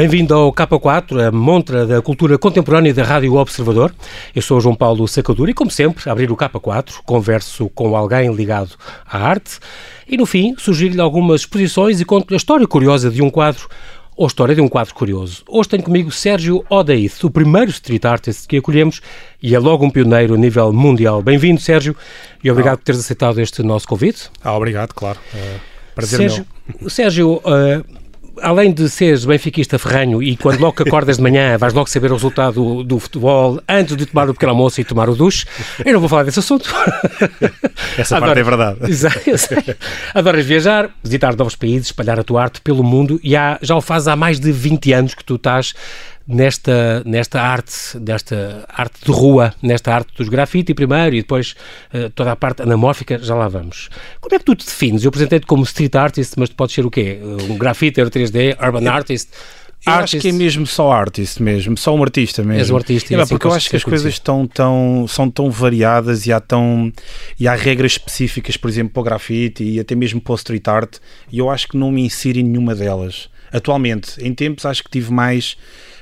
Bem-vindo ao K4, a montra da cultura contemporânea da Rádio Observador. Eu sou João Paulo Sacadura e, como sempre, a abrir o K4, converso com alguém ligado à arte e, no fim, sugiro-lhe algumas exposições e conto-lhe a história curiosa de um quadro ou a história de um quadro curioso. Hoje tenho comigo Sérgio Odaith, o primeiro street artist que acolhemos e é logo um pioneiro a nível mundial. Bem-vindo, Sérgio, e obrigado ah. por teres aceitado este nosso convite. Ah, obrigado, claro. É prazer Sérgio, meu. Sérgio, uh, além de seres benfiquista ferranho e quando logo acordas de manhã vais logo saber o resultado do, do, futebol antes de tomar o pequeno almoço e tomar o duche, eu não vou falar desse assunto. Essa Adoro, parte é verdade. Exato, Adoras viajar, visitar novos países, espalhar a tua arte pelo mundo e há, já o fazes há mais de 20 anos que tu estás nesta, nesta arte, desta arte de rua, nesta arte dos grafite primeiro e depois uh, toda a parte anamórfica, já lá vamos. Como é que tu te defines? Eu apresentei-te como street artist, mas tu podes ser o quê? Um grafiter 3D, urban artist? Eu artist. acho que é mesmo só artist mesmo, só um artista mesmo. És um artista. É, porque eu acho que as coisas estão tão, são tão variadas e há, tão, e há regras específicas, por exemplo, para o grafite e até mesmo para o street art, e eu acho que não me insiro em nenhuma delas. Atualmente, em tempos, acho que tive mais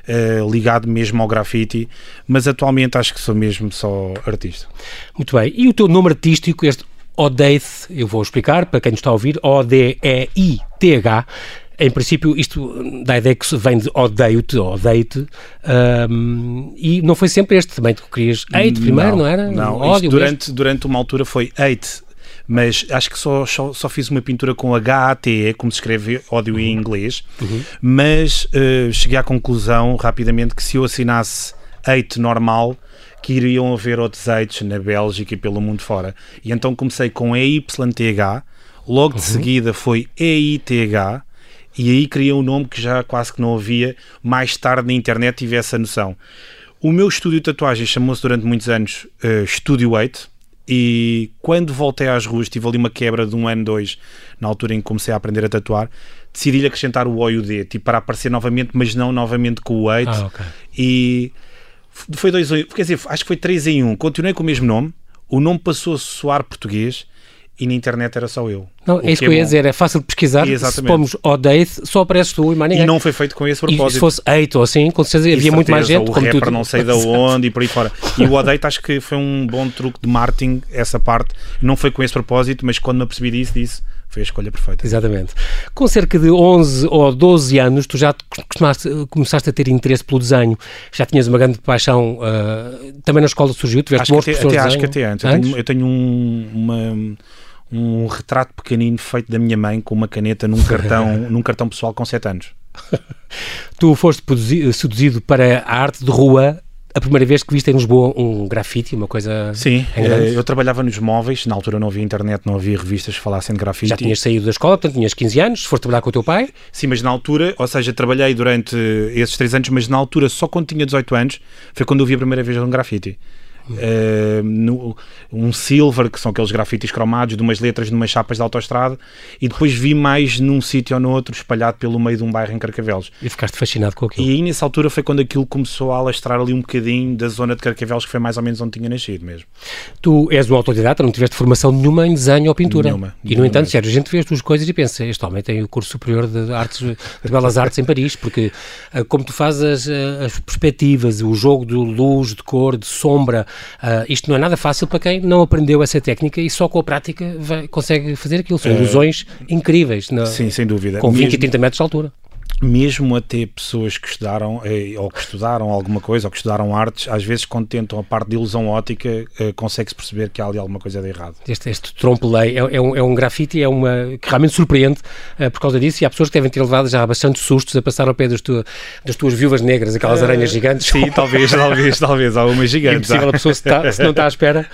uh, ligado mesmo ao grafite, mas atualmente acho que sou mesmo só artista. Muito bem. E o teu nome artístico, este Odeith, eu vou explicar para quem nos está a ouvir, O-D-E-I-T-H, em princípio, isto dá a ideia que vem de odeio-te, odeio-te, um, e não foi sempre este também, tu querias hate primeiro, não, não era? Não, durante, durante uma altura foi hate, mas acho que só, só, só fiz uma pintura com H-A-T-E, como se escreve ódio em uhum. inglês, uhum. mas uh, cheguei à conclusão rapidamente que se eu assinasse hate normal, que iriam haver outros hates na Bélgica e pelo mundo fora. E então comecei com E-Y-T-H, logo de uhum. seguida foi E-I-T-H, e aí criei um nome que já quase que não havia, mais tarde na internet tive essa noção. O meu estúdio de tatuagem chamou-se durante muitos anos uh, Studio 8, e quando voltei às ruas, tive ali uma quebra de um ano, dois, na altura em que comecei a aprender a tatuar, decidi-lhe acrescentar o O e o D, tipo, para aparecer novamente, mas não novamente com o 8. Ah, okay. E foi dois, quer dizer, acho que foi três em um. Continuei com o mesmo nome, o nome passou a soar português e na internet era só eu. Não, é isso que eu ia dizer, é fácil de pesquisar. Exatamente. Se pomos Odeith, só apareces tu e mais ninguém. E não foi feito com esse propósito. E se fosse hate ou assim, com certeza havia muito mais gente. O como rapper tu... não sei de onde e por aí fora. E o Odeith acho que foi um bom truque de marketing, essa parte. Não foi com esse propósito, mas quando me apercebi disso, disse foi a escolha perfeita. Exatamente. Com cerca de 11 ou 12 anos, tu já começaste a ter interesse pelo desenho, já tinhas uma grande paixão, uh, também na escola surgiu, tiveste acho que até, até Acho que até antes. antes? Eu tenho, eu tenho um, uma um retrato pequenino feito da minha mãe com uma caneta num cartão, num cartão pessoal com 7 anos. tu foste seduzido para a arte de rua a primeira vez que viste em Lisboa um grafite, uma coisa. Sim, eh, eu trabalhava nos móveis, na altura não havia internet, não havia revistas que falassem de grafite. Já tinhas saído da escola, portanto tinhas 15 anos, foste trabalhar com o teu pai? Sim, mas na altura, ou seja, trabalhei durante esses 3 anos, mas na altura, só quando tinha 18 anos, foi quando eu vi a primeira vez um grafite. Uh, no, um silver, que são aqueles grafites cromados de umas letras de umas chapas de autoestrada, e depois vi mais num sítio ou no outro, espalhado pelo meio de um bairro em Carcavelos. E ficaste fascinado com aquilo. E aí, nessa altura, foi quando aquilo começou a alastrar ali um bocadinho da zona de Carcavelos, que foi mais ou menos onde tinha nascido mesmo. Tu és um autodidata, não tiveste formação nenhuma em desenho ou pintura. Nenhuma. E, no entanto, sério, a gente vê as tuas coisas e pensa, este homem tem o curso superior de, artes, de belas artes em Paris, porque eh, como tu fazes as, eh, as perspectivas, o jogo de luz, de cor, de sombra, uh, isto não é é nada fácil para quem não aprendeu essa técnica e só com a prática vai, consegue fazer aquilo. São ilusões incríveis. Na, sim, sem dúvida. Com 20 Mesmo... e 30 metros de altura mesmo até pessoas que estudaram eh, ou que estudaram alguma coisa ou que estudaram artes, às vezes quando tentam a parte de ilusão ótica, eh, consegue-se perceber que há ali alguma coisa de errado. Este, este trompe-lei é, é, um, é um grafite é uma, que realmente surpreende uh, por causa disso e há pessoas que devem ter levado já bastante sustos a passar ao pé das, tu, das tuas viúvas negras, aquelas uh, aranhas gigantes. Sim, talvez, talvez, talvez, algumas gigantes. Impossível a pessoa se, tá, se não está à espera.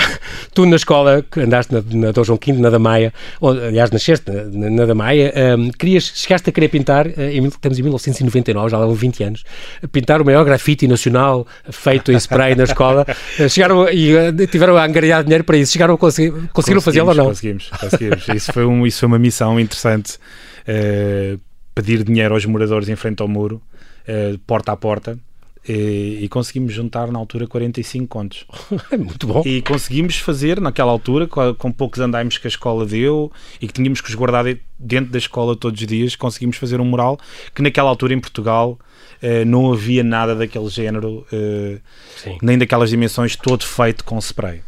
tu na escola, que andaste na, na Dom João V, na Damaia, ou aliás nasceste na, na Damaia, um, querias, chegaste a querer pintar, em, estamos em 1900 1999, já levam 20 anos, pintar o maior grafite nacional feito em spray na escola. Chegaram e eh, tiveram a angariar dinheiro para isso. Chegaram a conseguir, conseguiram fazê-lo ou não? Conseguimos, conseguimos. isso, foi um, isso foi uma missão interessante. Uh, pedir dinheiro aos moradores em frente ao muro, uh, porta a porta. E, e, conseguimos juntar na altura 45 contos. Muito bom. E conseguimos fazer naquela altura, com, com, poucos andaimes que a escola deu e que tínhamos que os guardar dentro da escola todos os dias, conseguimos fazer um mural que naquela altura em Portugal eh, não havia nada daquele género, eh, nem daquelas dimensões, todo feito com spray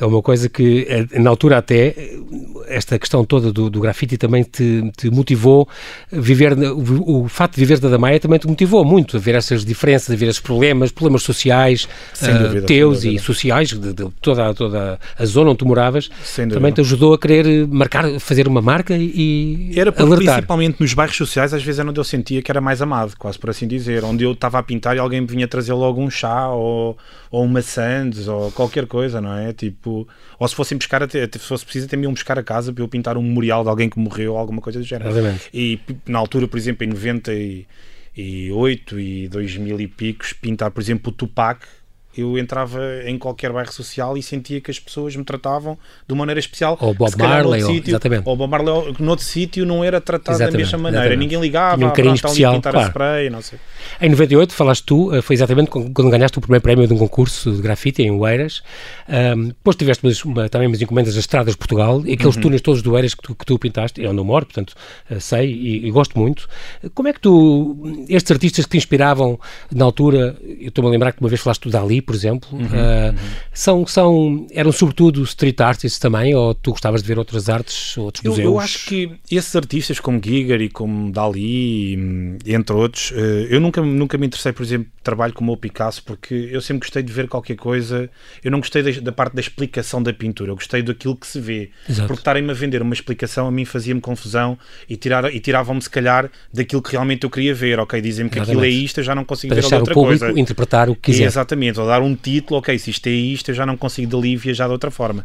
é uma coisa que, eh, na altura até, esta questão toda do, do grafite também te, te, motivou viver, o, o facto de viver da Damaia também te motivou muito a ver essas diferenças, a ver esses problemas, problemas sociais uh, teus e sociais de, de, toda, toda a zona onde tu moravas, também te ajudou a querer marcar, fazer uma marca e Era porque, alertar. principalmente nos bairros sociais, às vezes era onde eu sentia que era mais amado, quase por assim dizer, onde eu estava a pintar e alguém me vinha trazer logo um chá ou, ou uma sandes ou qualquer coisa, não é? Tipo, ou se fossem buscar, até, se fosse preciso, até me iam buscar a casa para eu pintar um memorial de alguém que morreu ou alguma coisa do género. Exatamente. E na altura, por exemplo, em 98 e 2000 e picos, pintar, por exemplo, o Tupac eu entrava em qualquer bairro social e sentia que as pessoas me tratavam de uma maneira especial. Ou Bob Marley, ou, sítio, exatamente. Ou Bob Marley, noutro sítio não era tratado exatamente, da mesma maneira. Exatamente. Ninguém ligava, Tinha um carinho especial, claro. spray, não sei. Em 98, falaste tu, eh, foi exatamente quando ganhaste o primeiro prémio de um concurso de grafite em Oeiras. Um, depois tiveste uma, também umas encomendas das estradas de Portugal e aqueles uhum. túneis todos do Oeiras que tu, que tu pintaste, eu não moro, portanto eh, sei e, e, gosto muito. Como é que tu, estes artistas que te inspiravam na altura, eu estou-me a lembrar que uma vez falaste do Dali, por exemplo, uhum. uh, uhum. são, são, eram sobretudo street artists também, ou tu gostavas de ver outras artes, outros eu, museus? Eu acho que esses artistas como Giger e como Dali, entre outros, eh, eu nunca, nunca me interessei, por exemplo, trabalho como o Picasso, porque eu sempre gostei de ver qualquer coisa, eu não gostei da, da parte da explicação da pintura, eu gostei daquilo que se vê, Exato. porque estarem-me a vender uma explicação a mim fazia-me confusão e, tirar, e tiravam-me se calhar daquilo que realmente eu queria ver, ok, dizem-me que aquilo é isto, eu já não consigo Para ver outra o público coisa. interpretar o que quiser. Exatamente, ou dar um título, ok, se isto é isto, eu já não consigo dali viajar de outra forma.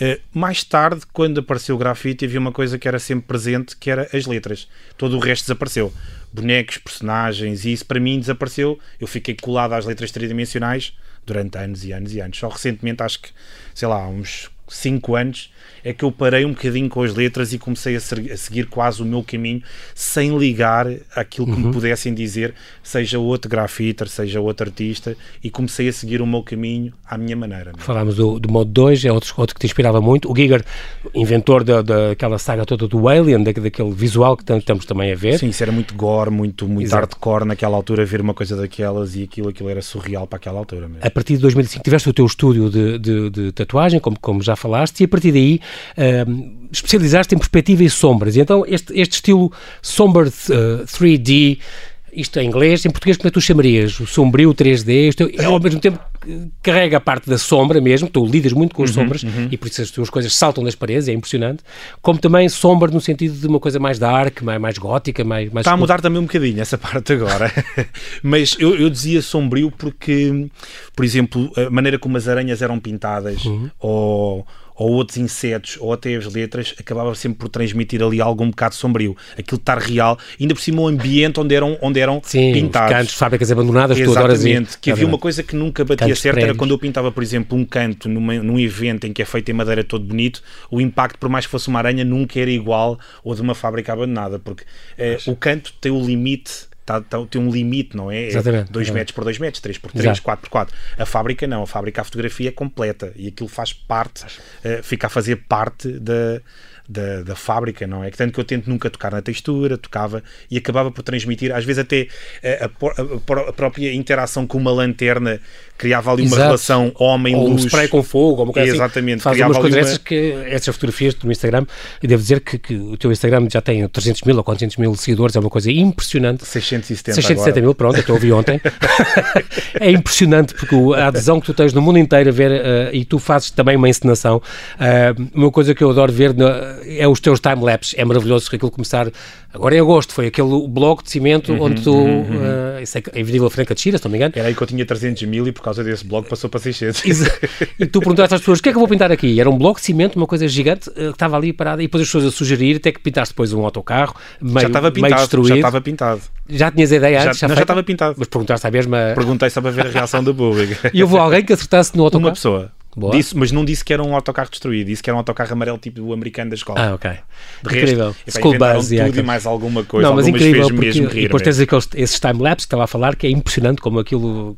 Uh, mais tarde, quando apareceu o grafite, havia uma coisa que era sempre presente, que era as letras. Todo o resto desapareceu. Bonecos, personagens, e isso para mim desapareceu. Eu fiquei colado às letras tridimensionais durante anos e anos e anos. Só recentemente, acho que, sei lá, uns 5 anos, é que eu parei um bocadinho com as letras e comecei a, ser, a seguir quase o meu caminho sem ligar aquilo que uhum. me pudessem dizer, seja outro grafiter, seja outro artista, e comecei a seguir o meu caminho à minha maneira. Mesmo. Falámos do, do modo 2, é outro, outro que te inspirava muito. O Giger, inventor da, daquela saga toda do Alien, da, daquele visual que estamos também a ver. Sim, isso era muito gore, muito, muito hardcore naquela altura, ver uma coisa daquelas e aquilo, aquilo era surreal para aquela altura mesmo. A partir de 2005 tiveste o teu estúdio de, de, de tatuagem, como, como já falaste, e a partir daí uh, especializaste em perspectiva e sombras. E então este, este estilo Somber uh, 3D, isto em inglês, em português como é que tu chamarias? O sombrio 3D, isto é, ao mesmo tempo carrega a parte da sombra mesmo, tu lidas muito com as uhum, sombras uhum. e por isso as tuas coisas saltam das paredes, é impressionante, como também sombra no sentido de uma coisa mais dark, mais, mais gótica, mais, mais... Está a mudar também um bocadinho essa parte agora, mas eu, eu dizia sombrio porque, por exemplo, a maneira como as aranhas eram pintadas uhum. ou ou outros insetos, ou até as letras, acabava sempre por transmitir ali algo um bocado sombrio. Aquilo estar real, ainda por cima o ambiente onde eram, onde eram Sim, pintados. cantos, fábricas abandonadas, Exatamente, que havia uma coisa que nunca batia certo, era quando eu pintava, por exemplo, um canto numa, num evento em que é feito em madeira todo bonito, o impacto, por mais que fosse uma aranha, nunca era igual ao de uma fábrica abandonada, porque eh, o canto tem o limite Tá, tá, tem um limite, não é? 2 é metros por 2 metros, 3 por 3, 4 por 4. A fábrica não, a fábrica a fotografia é completa e aquilo faz parte, uh, fica a fazer parte da, da, da fábrica, não é? Que tanto que eu tento nunca tocar na textura, tocava e acabava por transmitir, às vezes até a, a, a própria interação com uma lanterna criava ali uma relação homem-luz. Ou um spray com fogo, ou uma coisa assim. Exatamente. Assim. Faz umas coisas uma... que essas fotografias do Instagram, e devo dizer que, que, o teu Instagram já tem 300 mil ou 400 mil seguidores, é uma coisa impressionante. 670 670 mil, pronto, eu te ouvi ontem. é impressionante porque a adesão que tu tens no mundo inteiro a ver, uh, e tu fazes também uma encenação, uh, uma coisa que eu adoro ver no, é os teus time-lapses, é maravilhoso aquilo começar, agora em agosto, foi aquele blog de cimento uhum, onde tu, uhum, uh, isso é em Avenida Franca de Xira, se não me engano. Era aí que eu tinha 300 mil e por causa desse blog passou para 600. e tu perguntaste às pessoas, o que é que eu vou pintar aqui? Era um bloco de cimento, uma coisa gigante, eh, que estava ali parada, e depois as pessoas a sugerir, até que pintaste depois um autocarro, meio, já estava pintado, meio destruído. Já estava pintado. Já tinhas a ideia antes? Já, já, já estava pintado. Mas perguntaste à mesma... Perguntei só para ver a reação do público. E houve alguém que acertasse no autocarro? Uma pessoa. Disse, mas não disse que era um autocarro destruído, disse que era um autocarro amarelo tipo o americano da escola. Ah, ok. De incrível. resto, School Buzz, tudo e mais alguma coisa. Não, mas incrível, porque mesmo rir, depois tens aqueles, esses time-lapse que estava a falar, que é impressionante como aquilo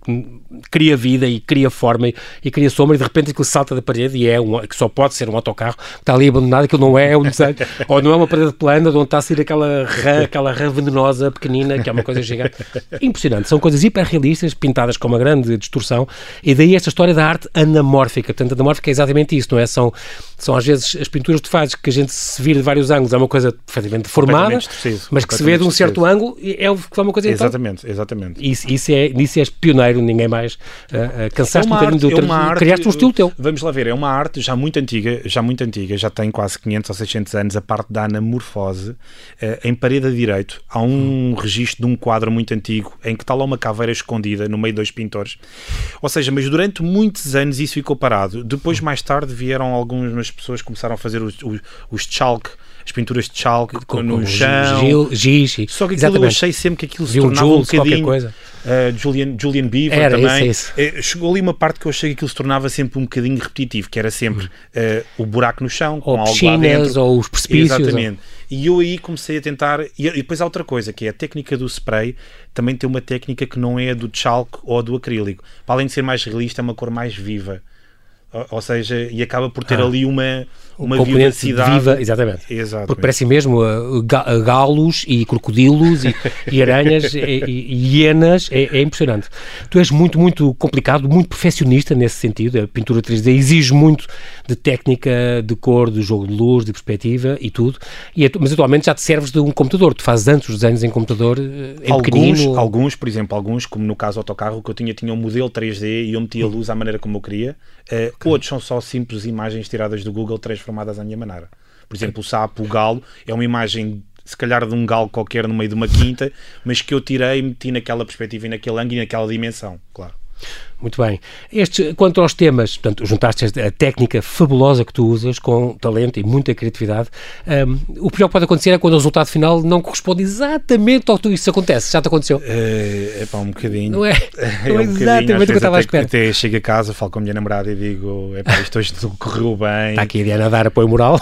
cria vida e cria forma e, e cria sombra e de repente aquilo salta da parede e é um, que só pode ser um autocarro que está ali abandonado, aquilo não é um desenho, ou não é uma parede plana de onde está a sair aquela rã, aquela rã venenosa pequenina, que é uma coisa gigante. Impressionante. São coisas hiperrealistas, pintadas com uma grande distorção e daí esta história da arte anamórfica. Portanto, anamórfica é exatamente isso, não é? São, são às vezes as pinturas que tu fazes que a gente se vira de vários ângulos, é uma coisa perfeitamente deformada, mas que se vê de um certo ângulo é uma coisa Exatamente, então, exatamente. Isso, isso, é, isso és pioneiro, ninguém mais. Uh, uh, cansaste é um bocadinho do é arte, criaste um estilo teu. Vamos lá ver, é uma arte já muito antiga, já muito antiga, já tem quase 500 ou 600 anos, a parte da anamorfose. Uh, em parede a direito há um hum. registro de um quadro muito antigo em que está lá uma caveira escondida no meio de dois pintores. Ou seja, mas durante muitos anos isso ficou parado. Depois, mais tarde, vieram algumas pessoas que começaram a fazer os, os, os chalk as pinturas de chalque com, no com chão. Gil, giz, Só que aquilo eu achei sempre que aquilo se tornava Jules, um bocadinho. Coisa. Uh, Julian, Julian Beaver era também. Isso, isso. Uh, chegou ali uma parte que eu achei que aquilo se tornava sempre um bocadinho repetitivo, que era sempre uh, o buraco no chão, ou com algo lá dentro. Ou os precipícios. Exatamente. Ou... E eu aí comecei a tentar. E depois há outra coisa, que é a técnica do spray, também tem uma técnica que não é a do chalk ou do acrílico. Para além de ser mais realista, é uma cor mais viva. Ou, seja, e acaba por ter ah. ali uma uma vivacidade. Viva, exatamente. exatamente. Porque parece mesmo uh, galos e crocodilos e, e aranhas e, e, hienas, é, é, impressionante. Tu és muito, muito complicado, muito perfeccionista nesse sentido. A pintura 3D exige muito de técnica, de cor, de jogo de luz, de perspectiva e tudo. E, mas atualmente já te serves de um computador. Tu fazes antes os desenhos em computador, uh, em alguns, pequenino. Alguns, por exemplo, alguns, como no caso do autocarro, que eu tinha, tinha um modelo 3D e eu metia a luz à maneira como eu queria. Uh, okay. Outros são só simples imagens tiradas do Google, transformadas à minha maneira. Por exemplo, o sapo, o galo, é uma imagem se calhar de um galo qualquer no meio de uma quinta, mas que eu tirei e meti naquela perspectiva e naquele ângulo e naquela dimensão, claro. Muito bem. Este, quanto aos temas, portanto, juntaste a técnica fabulosa que tu usas com talento e muita criatividade. Um, o pior que pode acontecer é quando o resultado final não corresponde exatamente ao que isso acontece. Já te aconteceu? É, é pá, um bocadinho. Não é? é não é, um exatamente o que eu estava a esperar. Até chego a casa, falo com a minha namorada e digo: é pá, isto hoje não correu bem. Está aqui a Diana a dar apoio moral.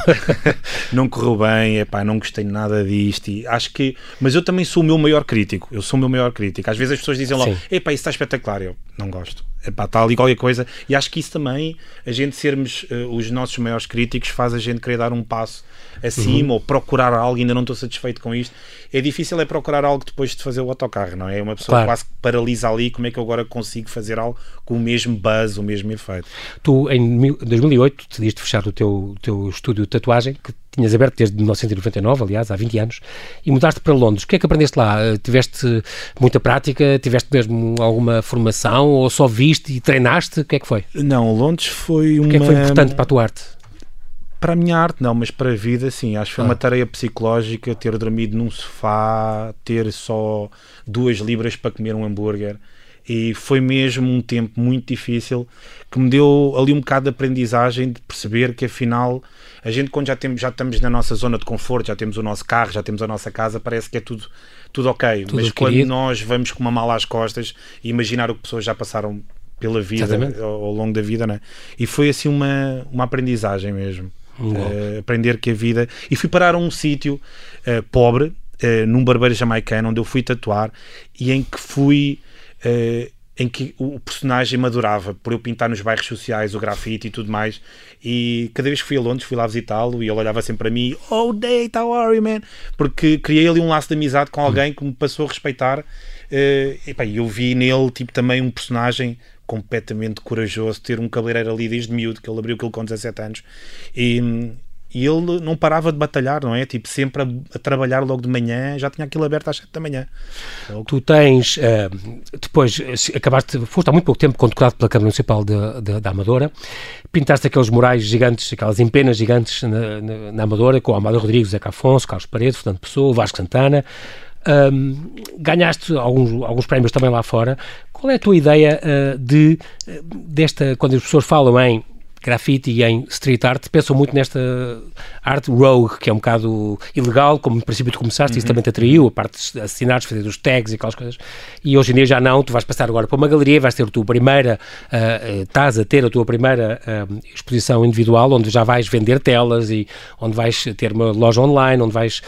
não correu bem, é pá, não gostei nada disto. E acho que. Mas eu também sou o meu maior crítico. Eu sou o meu maior crítico. Às vezes as pessoas dizem logo: é pá, isso está espetacular. Eu não gosto epá, está ali qualquer coisa. E acho que isso também, a gente sermos uh, os nossos maiores críticos, faz a gente querer dar um passo acima uhum. ou procurar algo, ainda não estou satisfeito com isto. É difícil é procurar algo depois de fazer o autocarro, não é? Uma pessoa claro. quase que paralisa ali, como é que eu agora consigo fazer algo com o mesmo buzz, o mesmo efeito? Tu, em 2008, decidiste fechar o teu, teu estúdio de tatuagem, que tinhas aberto desde 1999, aliás, há 20 anos, e mudaste para Londres. O que é que aprendeste lá? Eh, tiveste muita prática? Tiveste mesmo alguma formação? Ou só viste e treinaste? O que é que foi? Não, Londres foi uma... O que é que foi importante para a tua arte? Para a minha arte, não, mas para a vida, sim. Acho que foi ah. uma tarefa psicológica ter dormido num sofá, ter só duas libras para comer um hambúrguer. E foi mesmo um tempo muito difícil que me deu ali um bocado de aprendizagem de perceber que afinal a gente quando já, temos, já estamos na nossa zona de conforto, já temos o nosso carro, já temos a nossa casa, parece que é tudo, tudo ok. Tudo mas quando nós vamos com uma mala às costas e imaginar o que pessoas já passaram pela vida, ao, ao, longo da vida, né? E foi assim uma, uma aprendizagem mesmo. Uh, aprender que a vida. E fui parar a um sítio uh, pobre, uh, num barbeiro jamaicano, onde eu fui tatuar e em que fui. Em que o personagem madurava por eu pintar nos bairros sociais o grafite e tudo mais. E cada vez que fui a Londres, fui lá visitá-lo e ele olhava sempre para mim: Oh, Date, how are you, man? Porque criei ali um laço de amizade com alguém que me passou a respeitar. Uh, e pá, eu vi nele tipo, também um personagem completamente corajoso, ter um cabeleireiro ali desde miúdo, que ele abriu aquilo com 17 anos, e, e ele não parava de batalhar, não é? Tipo, sempre a, a, trabalhar logo de manhã, já tinha aquilo aberto às 7 da manhã. Tu tens, uh, depois, acabaste, foste há muito pouco tempo condecorado pela Câmara Municipal da Amadora, pintaste aqueles murais gigantes, aquelas empenas gigantes na, na, na Amadora, com Amado Rodrigues, Zeca Afonso, Carlos Paredes, Fernando Pessoa, Vasco Santana, um, ganhaste alguns, alguns prémios também lá fora. Qual é a tua ideia uh, de, desta, quando as pessoas falam em grafite e em street art, pensam muito nesta arte rogue, que é um bocado ilegal, como no princípio tu começaste, uhum. isso também te atraiu, a parte de assinar, fazer os tags e aquelas coisas. E hoje em dia já não, tu vais passar agora para uma galeria, vais ter a tua primeira, uh, estás a ter a tua primeira uh, exposição individual, onde já vais vender telas e onde vais ter uma loja online, onde vais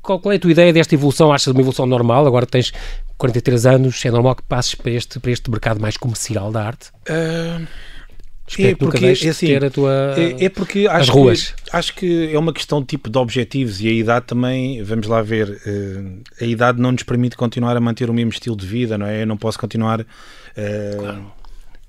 qual, qual, é a tua ideia desta evolução? Achas uma evolução normal? Agora tens 43 anos, é normal que passes para este, para este mercado mais comercial da arte? Uh... é porque, é assim, ter a tua, é, é porque acho as ruas. Que, acho que é uma questão tipo de objetivos e a idade também, vamos lá ver, uh, a idade não nos permite continuar a manter o mesmo estilo de vida, não é? Eu não posso continuar uh, claro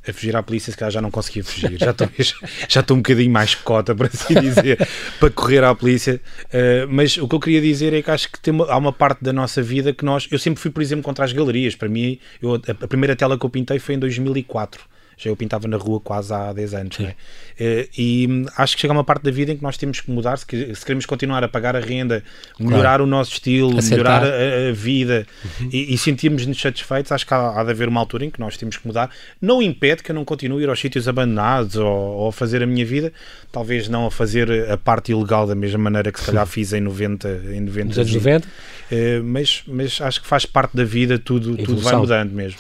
a fugir à polícia, se calhar já não conseguia fugir. Já estou, já estou um bocadinho mais cota, por assim dizer, para correr à polícia. Uh, mas o que eu queria dizer é que acho que tem uma, há uma parte da nossa vida que nós. Eu sempre fui, por exemplo, contra as galerias. Para mim, eu, a, a primeira tela que eu pintei foi em 2004 já eu pintava na rua quase há 10 anos. É? Eh, e hum, acho que chega uma parte da vida em que nós temos que mudar se, queremos continuar a pagar a renda, melhorar claro. o nosso estilo, melhorar a, a vida uhum. e, e sentirmos-nos satisfeitos. Acho que há, há, de haver uma altura em que nós temos que mudar. Não impede que eu não continue a ir aos sítios abandonados ou, ou, a fazer a minha vida, talvez não a fazer a parte ilegal da mesma maneira que se calhar fiz em 90. Em 90 Nos anos 90? Eh, mas, mas acho que faz parte da vida, tudo, tudo vai mudando mesmo.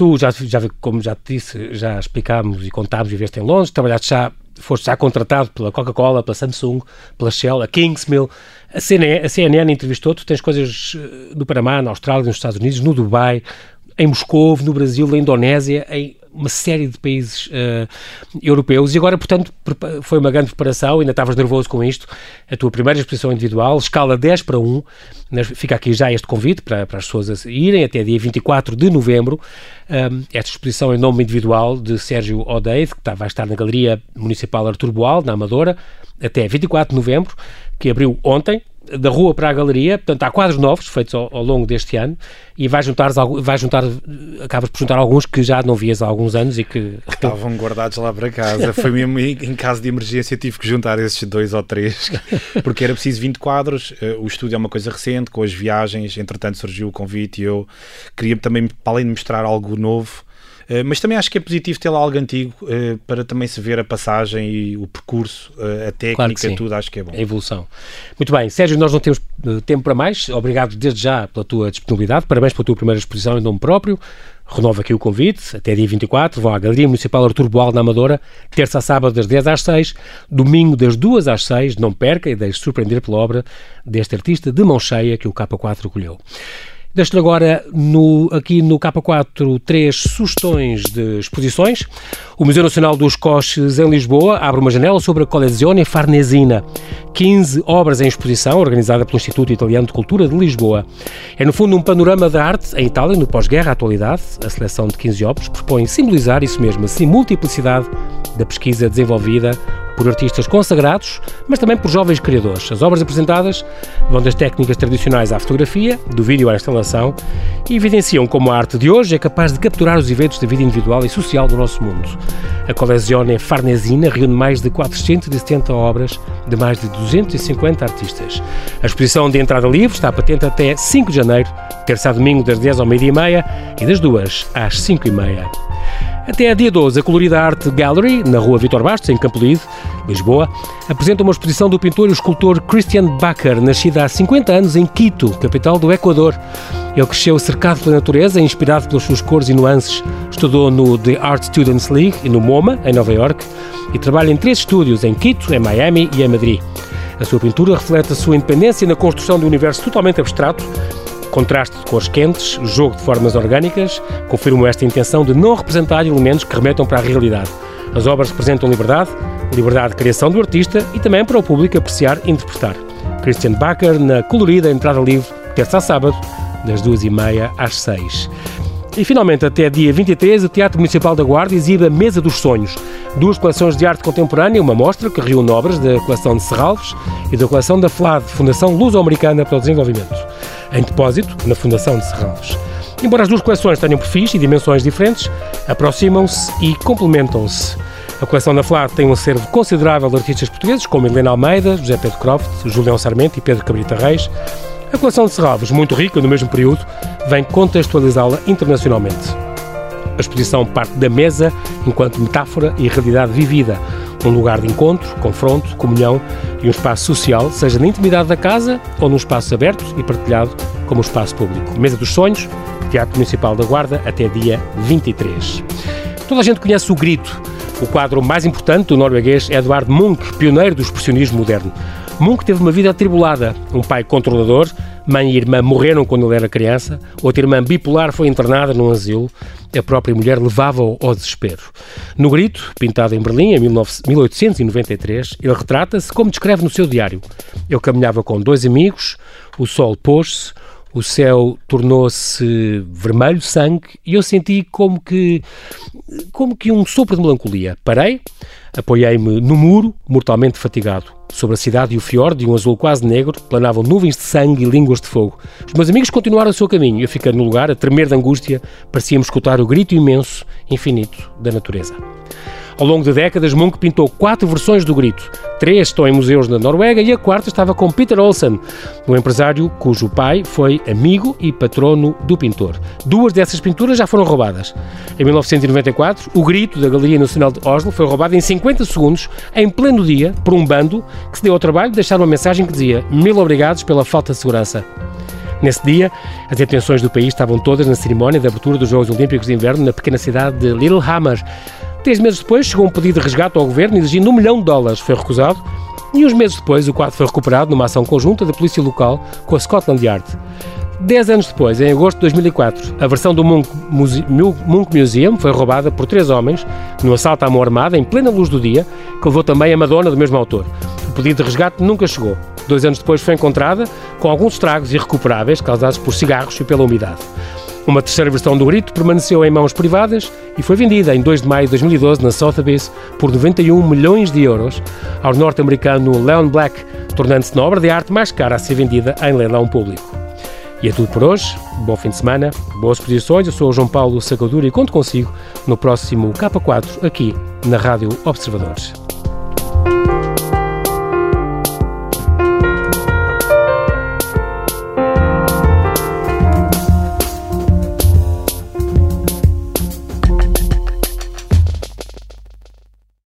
Tu, já, já, como já te disse, já explicámos e contámos, viveste em Londres, trabalhaste já, foste já contratado pela Coca-Cola, pela Samsung, pela Shell, a Kingsmill, a CNN, a CNN entrevistou, tu tens coisas eh, no Panamá, na Austrália, nos Estados Unidos, no Dubai, em Moscou, no Brasil, na Indonésia, em uma série de países uh, europeus. E agora, portanto, foi uma grande preparação, ainda estavas nervoso com isto, a tua primeira exposição individual, escala 10 para 1, fica aqui já este convite para, para as pessoas irem até dia 24 de novembro, um, ehm, esta exposição em nome individual de Sérgio Odeide, que está, vai estar na Galeria Municipal Artur Boal, na Amadora, até 24 de novembro, que abriu ontem, da rua para a galeria, portanto há quadros novos feitos ao, ao longo deste ano e vai juntar, vai juntar, acabas por juntar alguns que já não vias há alguns anos e que... Estavam guardados lá para casa, foi mesmo em caso de emergência tive que juntar esses dois ou três, porque era preciso 20 quadros, eh, o estúdio é uma coisa recente, com as viagens, entretanto surgiu o convite e eu queria também, para além de mostrar algo novo, mas também acho que é positivo ter lá algo antigo uh, para também se ver a passagem e o percurso, uh, a técnica, claro tudo, acho que é bom. A evolução. Muito bem, Sérgio, nós não temos tempo para mais. Obrigado desde já pela tua disponibilidade. Parabéns pela tua primeira exposição em nome próprio. Renovo aqui o convite, até dia 24, vão à Galeria Municipal Artur Boal na Amadora, terça a sábado das 10 às 6, domingo das 2 às 6, não perca e deixe surpreender pela obra deste artista de mão cheia que o K4 colheu. Deixo-lhe agora no, aqui no K4 três sugestões de exposições. O Museu Nacional dos Coches em Lisboa abre uma janela sobre a Collezione Farnesina. 15 obras em exposição, organizada pelo Instituto Italiano de Cultura de Lisboa. É, no fundo, um panorama da arte em Itália, no pós-guerra atualidade. A seleção de 15 obras propõe simbolizar isso mesmo, a multiplicidade da pesquisa desenvolvida por artistas consagrados, mas também por jovens criadores. As obras apresentadas vão das técnicas tradicionais à fotografia, do vídeo à instalação e evidenciam como a arte de hoje é capaz de capturar os eventos da vida individual e social do nosso mundo. A Collezione Farnesina reúne mais de 470 obras de mais de 250 artistas. A exposição de entrada livre está patente até 5 de janeiro, terça a domingo das 10 ao meio-dia e meia e das 2 às 5 e meia. Até a dia 12, a Colorida Art Gallery, na rua Vitor Bastos, em Campolide, Lisboa, apresenta uma exposição do pintor e escultor Christian Bacher, nascido há 50 anos em Quito, capital do Equador. Ele cresceu cercado pela natureza, inspirado pelas suas cores e nuances. Estudou no The Art Students League e no MoMA, em Nova York, e trabalha em três estúdios, em Quito, em Miami e em Madrid. A sua pintura reflete a sua independência na construção de um universo totalmente abstrato Contraste de cores quentes, jogo de formas orgânicas, confirmam esta intenção de não representar elementos que remetam para a realidade. As obras representam liberdade, liberdade de criação do artista e também para o público apreciar e interpretar. Christian Bacher, na colorida entrada livre, terça a sábado, das duas e meia às seis. E finalmente, até dia 23, o Teatro Municipal da Guarda exibe a Mesa dos Sonhos, duas coleções de arte contemporânea, uma mostra que reúne obras da coleção de Serralves e da coleção da FLAD, Fundação Luso-Americana para o Desenvolvimento em depósito na Fundação de Serralves. Embora as duas coleções tenham perfis e dimensões diferentes, aproximam-se e complementam-se. A coleção da FLA tem um acervo considerável de artistas portugueses, como Helena Almeida, José Pedro Croft, Julião Sarmento e Pedro Cabrita Reis. A coleção de Serralves, muito rica no mesmo período, vem contextualizá-la internacionalmente. A exposição parte da mesa enquanto metáfora e realidade vivida, Um lugar de encontro, confronto, comunhão e um espaço social, seja na intimidade da casa ou num espaço aberto e partilhado como espaço público. Mesa dos Sonhos, Teatro Municipal da Guarda, até dia 23. Toda a gente conhece o Grito, o quadro mais importante do norueguês Edvard Munch, pioneiro do expressionismo moderno. Munch teve uma vida atribulada, um pai controlador, mãe e irmã morreram quando ele era criança, outra irmã bipolar foi internada num asilo, a própria mulher levava-o ao desespero. No Grito, pintado em Berlim em 1893, ele retrata-se como descreve no seu diário. Ele caminhava com dois amigos, o sol pôs-se, o céu tornou-se vermelho, sangue, e eu senti como que, como que um sopro de melancolia. Parei, apoiei-me no muro, mortalmente fatigado. Sobre a cidade e o fiord, de um azul quase negro, planavam nuvens de sangue e línguas de fogo. Os meus amigos continuaram o seu caminho. Eu fiquei no lugar, a tremer de angústia, parecia-me escutar o grito imenso, infinito, da natureza. Ao longo de décadas, Munch pintou quatro versões do Grito. Três estão em museus na Noruega e a quarta estava com Peter Olsen, um empresário cujo pai foi amigo e patrono do pintor. Duas dessas pinturas já foram roubadas. Em 1994, o Grito da Galeria Nacional de Oslo foi roubado em 50 segundos, em pleno dia, por um bando que se deu ao trabalho de deixar uma mensagem que dizia mil obrigados pela falta de segurança. Nesse dia, as atenções do país estavam todas na cerimónia de abertura dos Jogos Olímpicos de Inverno na pequena cidade de Lillehammer, Três meses depois chegou um pedido de resgate ao governo exigindo um milhão de dólares. Foi recusado. E uns meses depois, o quadro foi recuperado numa ação conjunta da polícia local com a Scotland Yard. Dez anos depois, em agosto de 2004, a versão do Munch, Muse Munch Museum foi roubada por três homens num assalto à mão armada em plena luz do dia, que levou também a Madonna do mesmo autor. O pedido de resgate nunca chegou. Dois anos depois foi encontrada com alguns estragos irrecuperáveis causados por cigarros e pela umidade. Uma terceira versão do grito permaneceu em mãos privadas e foi vendida em 2 de maio de 2012 na Sotheby's por 91 milhões de euros ao norte-americano Leon Black, tornando-se na obra de arte mais cara a ser vendida em leilão público. E é tudo por hoje. Bom fim de semana, boas exposições. Eu sou o João Paulo Sacadura e conto consigo no próximo K4 aqui na Rádio Observadores.